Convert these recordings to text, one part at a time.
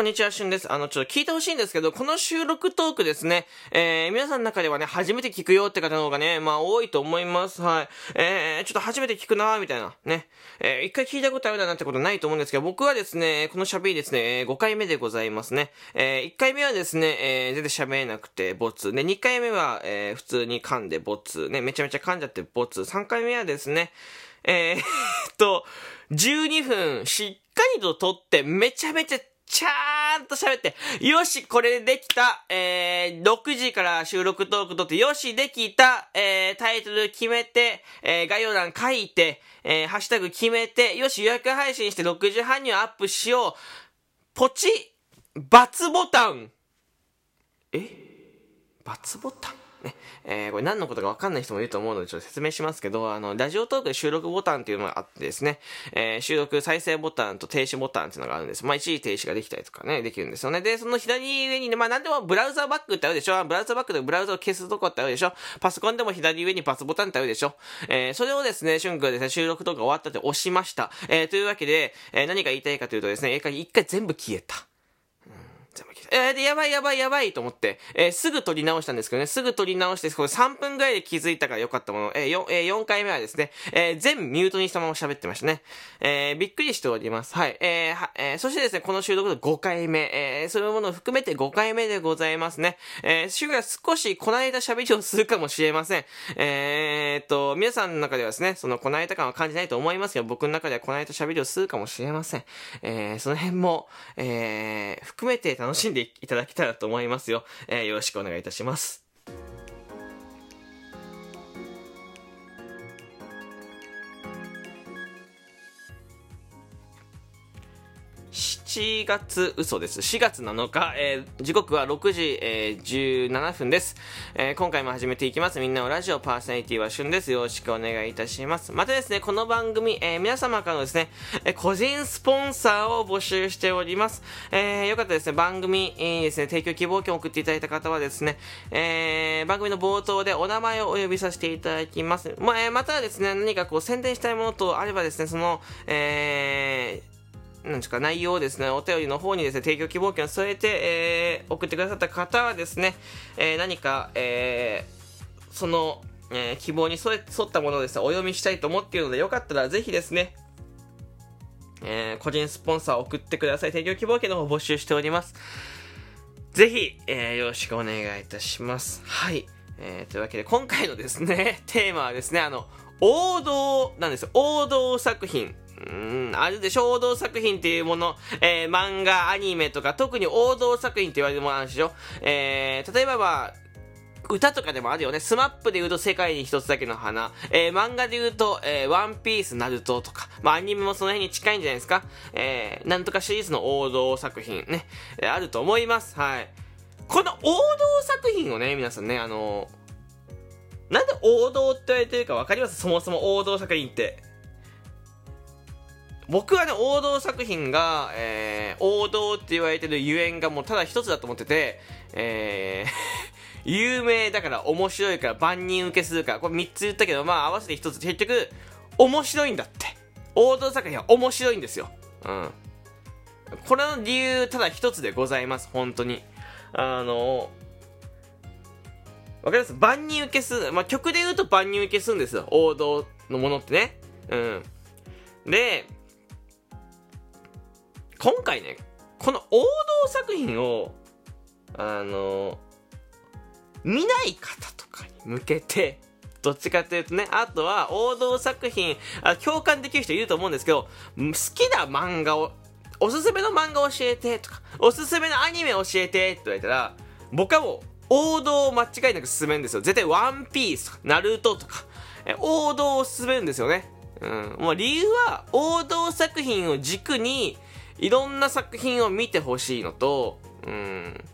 こんにちは、しゅんです。あの、ちょっと聞いてほしいんですけど、この収録トークですね、えー、皆さんの中ではね、初めて聞くよって方の方がね、まあ多いと思います。はい。えー、ちょっと初めて聞くなーみたいな、ね。えー、一回聞いたことあるだなんてことないと思うんですけど、僕はですね、この喋りですね、5回目でございますね。えー、1回目はですね、えー、全然喋れなくて、ボツ。で、2回目は、えー、普通に噛んでボツ。ね、めちゃめちゃ噛んじゃってボツ。3回目はですね、えー、っと、12分しっかりと撮ってめちゃめちゃちゃーんと喋って、よし、これできた、えー、6時から収録トーク撮って、よし、できた、えー、タイトル決めて、えー、概要欄書いて、えー、ハッシュタグ決めて、よし、予約配信して6時半にはアップしよう。ポチ、×ボタン。え×ボタン？ね、えー、これ何のことかわかんない人もいると思うのでちょっと説明しますけど、あの、ラジオトークで収録ボタンっていうのがあってですね、えー、収録再生ボタンと停止ボタンっていうのがあるんです。まあ、一時停止ができたりとかね、できるんですよね。で、その左上にね、まあ、なんでもブラウザーバックってあるでしょ？ブラウザーバックでブラウザを消すとこってあるでしょ？パソコンでも左上にパスボタンってあるでしょ？えー、それをですね、春君ですね、収録とか終わったって押しました。えー、というわけで、えー、何が言いたいかというとですね、一回全部消えた。え。ー、で、やばいやばいやばいと思って、えー、すぐ撮り直したんですけどね、すぐ撮り直して、これ3分ぐらいで気づいたからよかったもの、えー、4, えー、4回目はですね、えー、全ミュートにしたまま喋ってましたね。えー、びっくりしております。はい。えー、は、えー、そしてですね、この収録の5回目、えー、そういうものを含めて5回目でございますね。えー、週が少しこないだ喋りをするかもしれません。えー、っと、皆さんの中ではですね、そのこないだ感は感じないと思いますが、僕の中ではこないだ喋りをするかもしれません。えー、その辺も、えー、含めて楽しんでいただけたらと思いますよ。えー、よろしくお願いいたします。7月嘘です。4月7日、えー、時刻は6時、えー、17分です、えー、今回も始めていきます。みんなのラジオパーソナリティはしゅんです。よろしくお願いいたします。またですね、この番組、えー、皆様からのですね、えー、個人スポンサーを募集しております。えー、よかったですね、番組、え、ですね、提供希望券を送っていただいた方はですね、えー、番組の冒頭でお名前をお呼びさせていただきます。まあ、えー、またですね、何かこう宣伝したいものとあればですね、その、えー、なんですか、内容をですね、お便りの方にですね、提供希望券を添えて、えー、送ってくださった方はですね、えー、何か、えー、その、えー、希望に沿ったものをですね、お読みしたいと思っているので、よかったらぜひですね、えー、個人スポンサーを送ってください。提供希望券の方募集しております。ぜひ、えー、よろしくお願いいたします。はい。えー、というわけで、今回のですね、テーマはですね、あの、王道なんですよ。王道作品。うん、あるでしょ王道作品っていうもの、えー、漫画、アニメとか、特に王道作品って言われるものあるでしょえー、例えばまあ、歌とかでもあるよね。 SMAP で言うと世界に一つだけの花。えー、漫画で言うと、えー、ワンピース、ナルトとか。まあ、アニメもその辺に近いんじゃないですか。えー、なんとかシリーズの王道作品ね。えー、あると思います。はい。この王道作品をね、皆さんね、あのー、なんで王道って言われてるか分かります？そもそも王道作品って。僕はね、王道作品が、えー、王道って言われてるゆえんがもうただ一つだと思ってて、えー、有名だから面白いから万人受けするから、これ3つ言ったけど、まあ合わせて1つ、結局、面白いんだって。王道作品は面白いんですよ。うん。これの理由、ただ一つでございます、本当に。あのわかります？万人受けする。まあ、曲で言うと万人受けするんですよ。王道のものってね。うん。で、今回ね、この王道作品を、あの、見ない方とかに向けて、どっちかっていうとね、あとは王道作品、あ共感できる人いると思うんですけど、好きな漫画を、おすすめの漫画教えてとか、おすすめのアニメ教えてって言われたら、僕はもう王道を間違いなく進めるんですよ。絶対ワンピースとか、ナルトとか、え王道を進めるんですよね。うん。もう理由は、王道作品を軸に、いろんな作品を見てほしいのと、うん。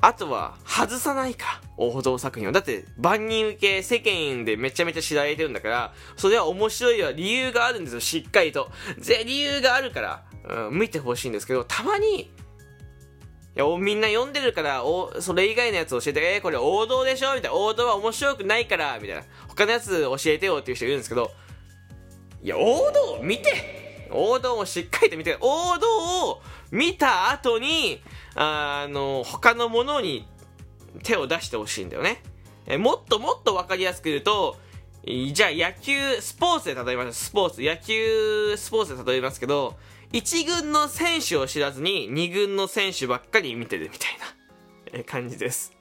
あとは、外さないか王道作品を。だって、万人受け、世間でめちゃめちゃ知られてるんだから、それは面白いは理由があるんですよ、しっかりと。ぜ、理由があるから、うん、見てほしいんですけど、たまに、いや、みんな読んでるから、お、それ以外のやつ教えて、えー、これ王道でしょ？みたいな。王道は面白くないからみたいな。他のやつ教えてよっていう人いるんですけど、いや、王道見て王道をしっかりと見て、王道を見た後に、あの、他のものに手を出してほしいんだよね。えもっともっとわかりやすく言うと、じゃあ野球、スポーツで例えます。スポーツ、野球、スポーツで例えますけど、1軍の選手を知らずに2軍の選手ばっかり見てるみたいな感じです。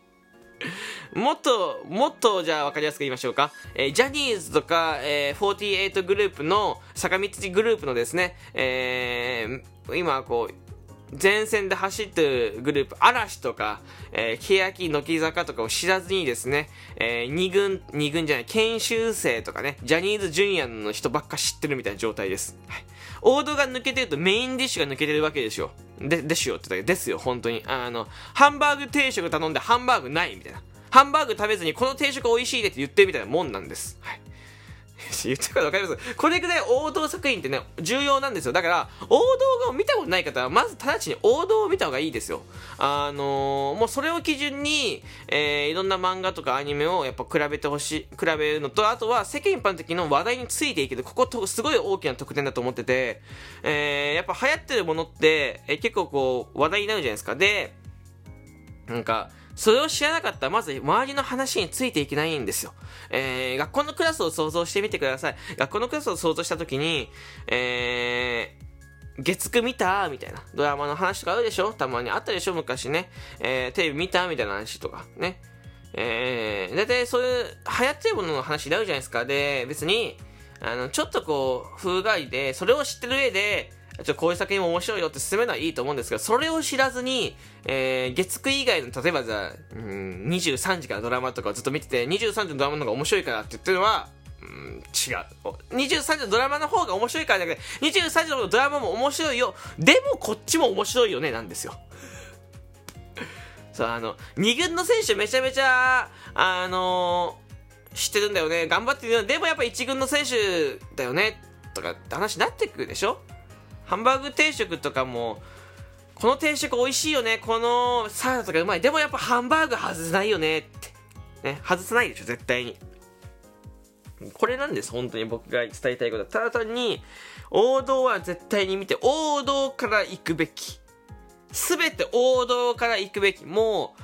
もっと、もっとじゃあ分かりやすく言いましょうか。えー、ジャニーズとか、えー、48グループの、坂道グループのですね、えー、今こう、前線で走ってるグループ、嵐とか、えー、欅、乃木坂とかを知らずにですね、えー、二軍、二軍じゃない、研修生とかね、ジャニーズジュニアの人ばっか知ってるみたいな状態です。はい。王道が抜けてるとメインディッシュが抜けてるわけですよ。で、ですよって言ったですよ、本当に。あの、ハンバーグ定食頼んでハンバーグないみたいな。ハンバーグ食べずにこの定食美味しいでって言ってるみたいなもんなんです。はい。言ってるかわかりますこれぐらい王道作品ってね、重要なんですよ。だから、王道を見たことない方は、まず直ちに王道を見た方がいいですよ。あのー、もうそれを基準に、えー、いろんな漫画とかアニメをやっぱ比べてほしい、比べるのと、あとは世間一般的の話題についていける、こことすごい大きな特典だと思ってて、えー、やっぱ流行ってるものって、えー、結構こう、話題になるじゃないですか。で、なんか、それを知らなかったら、まず周りの話についていけないんですよ。えー、学校のクラスを想像してみてください。学校のクラスを想像したときに、えー、月9見た？みたいな。ドラマの話とかあるでしょ？たまにあったでしょ？昔ね。えー、テレビ見た？みたいな話とか。ね。えー、だいたいそういう流行ってるものの話になるじゃないですか。で、別に、あの、ちょっとこう、風害で、それを知ってる上で、ちょこういう作品も面白いよって進めるのはいいと思うんですけど、それを知らずに、えー、月9以外の、例えばじゃあ、うん、23時からドラマとかをずっと見てて、23時のドラマの方が面白いからって言ってるのは、うん、違う。23時のドラマの方が面白いからだけど、23時のドラマも面白いよ。でもこっちも面白いよね、なんですよ。そう、あの、2軍の選手めちゃめちゃ、あのー、知ってるんだよね。頑張ってるよでもやっぱ1軍の選手だよね。とかって話になってくるでしょ？ハンバーグ定食とかも、この定食美味しいよね。このサラダとかうまい。でもやっぱハンバーグ外せないよねって。ね、外さないでしょ、絶対に。これなんです、本当に僕が伝えたいことは。ただ単に、王道は絶対に見て、王道から行くべき。すべて王道から行くべき。もう、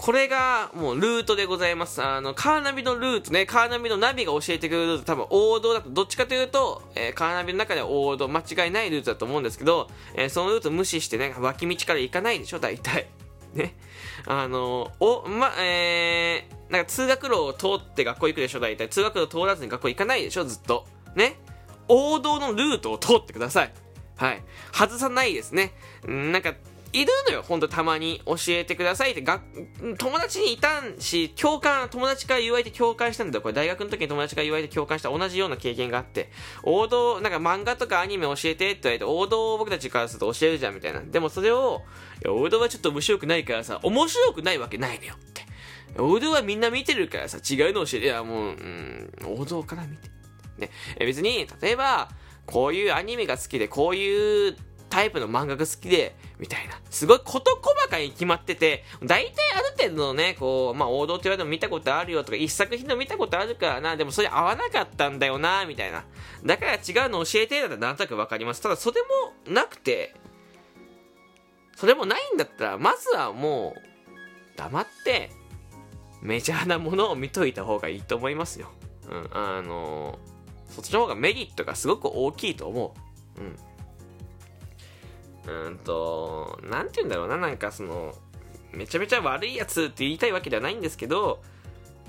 これがもうルートでございます。あの、カーナビのルートね、カーナビのナビが教えてくれるルート、多分王道だと、どっちかというと、えー、カーナビの中では王道、間違いないルートだと思うんですけど、えー、そのルート無視してね、脇道から行かないでしょ、大体。ね。あの、お、ま、えー、なんか通学路を通って学校行くでしょ、大体。通学路通らずに学校行かないでしょ、ずっと。ね。王道のルートを通ってください。はい。外さないですね。なんか、いるのよ、ほんとたまに教えてくださいって、が、友達にいたんし、共感、友達から言われて共感したんだよ。これ大学の時に友達から言われて共感した同じような経験があって、王道、なんか漫画とかアニメ教えてって言われて、王道を僕たちからすると教えるじゃんみたいな。でもそれを、いや、王道はちょっと面白くないからさ、面白くないわけないのよって。王道はみんな見てるからさ、違うの教えて、いや、もう、うん、王道から見て。ね。別に、例えば、こういうアニメが好きで、こういうタイプの漫画が好きで、みたいな。すごい事細かに決まってて、大体ある程度のね、こう、まあ王道って言われても見たことあるよとか、一作品の見たことあるからな、でもそれ合わなかったんだよな、みたいな。だから違うの教えてだったらなんとなくわかります。ただそれもなくて、それもないんだったら、まずはもう、黙って、メジャーなものを見といた方がいいと思いますよ。うん、あのー、そっちの方がメリットがすごく大きいと思う。うん。うんと、なんて言うんだろうな、なんかその、めちゃめちゃ悪いやつって言いたいわけではないんですけど、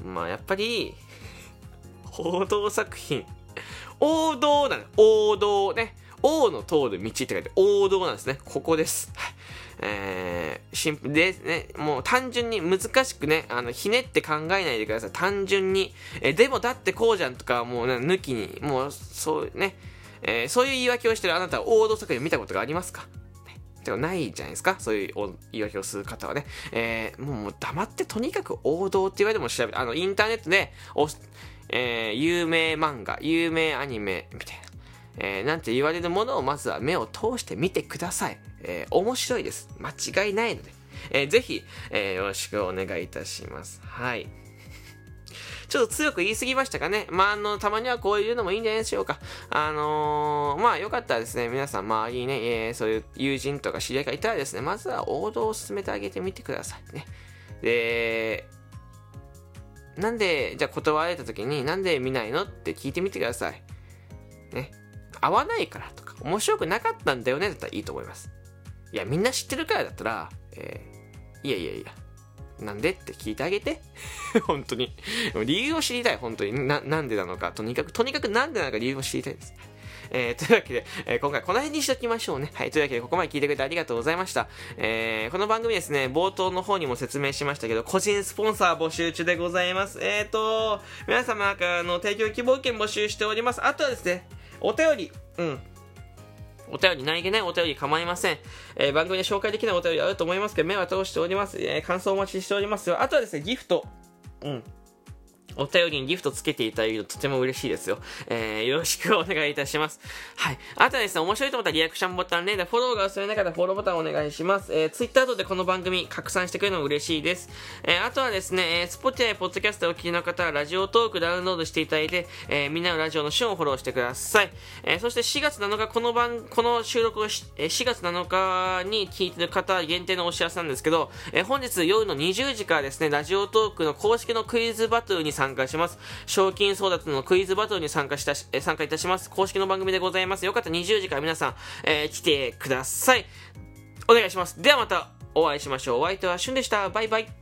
まあやっぱり、報道作品、王道なの、王道ね。王の通る道って書いて王道なんですね。ここです。えー、シンプルでね、もう単純に難しくね、あの、ひねって考えないでください。単純に。えでもだってこうじゃんとか、もうね、抜きに、もう、そうね、えー、そういう言い訳をしてるあなたは王道作品を見たことがありますか？ではないじゃないですかそういう言い訳をする方はね。えー、もう黙ってとにかく王道って言われても調べて、あの、インターネットで、お、えー、有名漫画、有名アニメ、みたいな。えー、なんて言われるものをまずは目を通してみてください。えー、面白いです。間違いないので。えー、ぜひ、えー、よろしくお願いいたします。はい。ちょっと強く言い過ぎましたかね。まあ、あの、たまにはこういうのもいいんじゃないでしょうか。あのー、まあ、よかったらですね、皆さん周りにね、えー、そういう友人とか知り合いがいたらですね、まずは王道を進めてあげてみてくださいね。で、なんで、じゃあ断られた時に、なんで見ないのって聞いてみてください。ね。合わないからとか、面白くなかったんだよねだったらいいと思います。いや、みんな知ってるからだったら、えー、いやいやいや、なんで？って聞いてあげて。本当に。理由を知りたい、本当に。な、なんでなのか。とにかく、とにかくなんでなのか理由を知りたいです。えー、というわけで、えー、今回この辺にしときましょうね。はい、というわけでここまで聞いてくれてありがとうございました。えー、この番組ですね、冒頭の方にも説明しましたけど、個人スポンサー募集中でございます。えーと、皆様からの提供希望券募集しております。あとはですね、お便り、うん。お便り、何気ないお便り構いません。えー、番組で紹介できないお便りあると思いますけど、目は通しております。えー、感想お待ちしております。あとはですね、ギフト。うん。お便りにギフトつけていただけるととても嬉しいですよ。えー、よろしくお願いいたします。はい。あとはですね、面白いと思ったらリアクションボタンね、フォローが忘れなかったらフォローボタンお願いします。えー、ツイッターとでこの番組拡散してくれるのも嬉しいです。えー、あとはですね、えー、スポティアポッドキャストをお聞きの方は、ラジオトークダウンロードしていただいて、えー、みんなのラジオの旬をフォローしてください。えー、そして4月7日、この番、この収録をし、えー、4月7日に聞いてる方限定のお知らせなんですけど、えー、本日夜の20時からですね、ラジオトークの公式のクイズバトルに参参加します。賞金争奪のクイズバトルに参加したし、え参加いたします。公式の番組でございます。よかったら20時から皆さん、えー、来てください。お願いします。ではまたお会いしましょう。お相手はしゅんでした。バイバイ。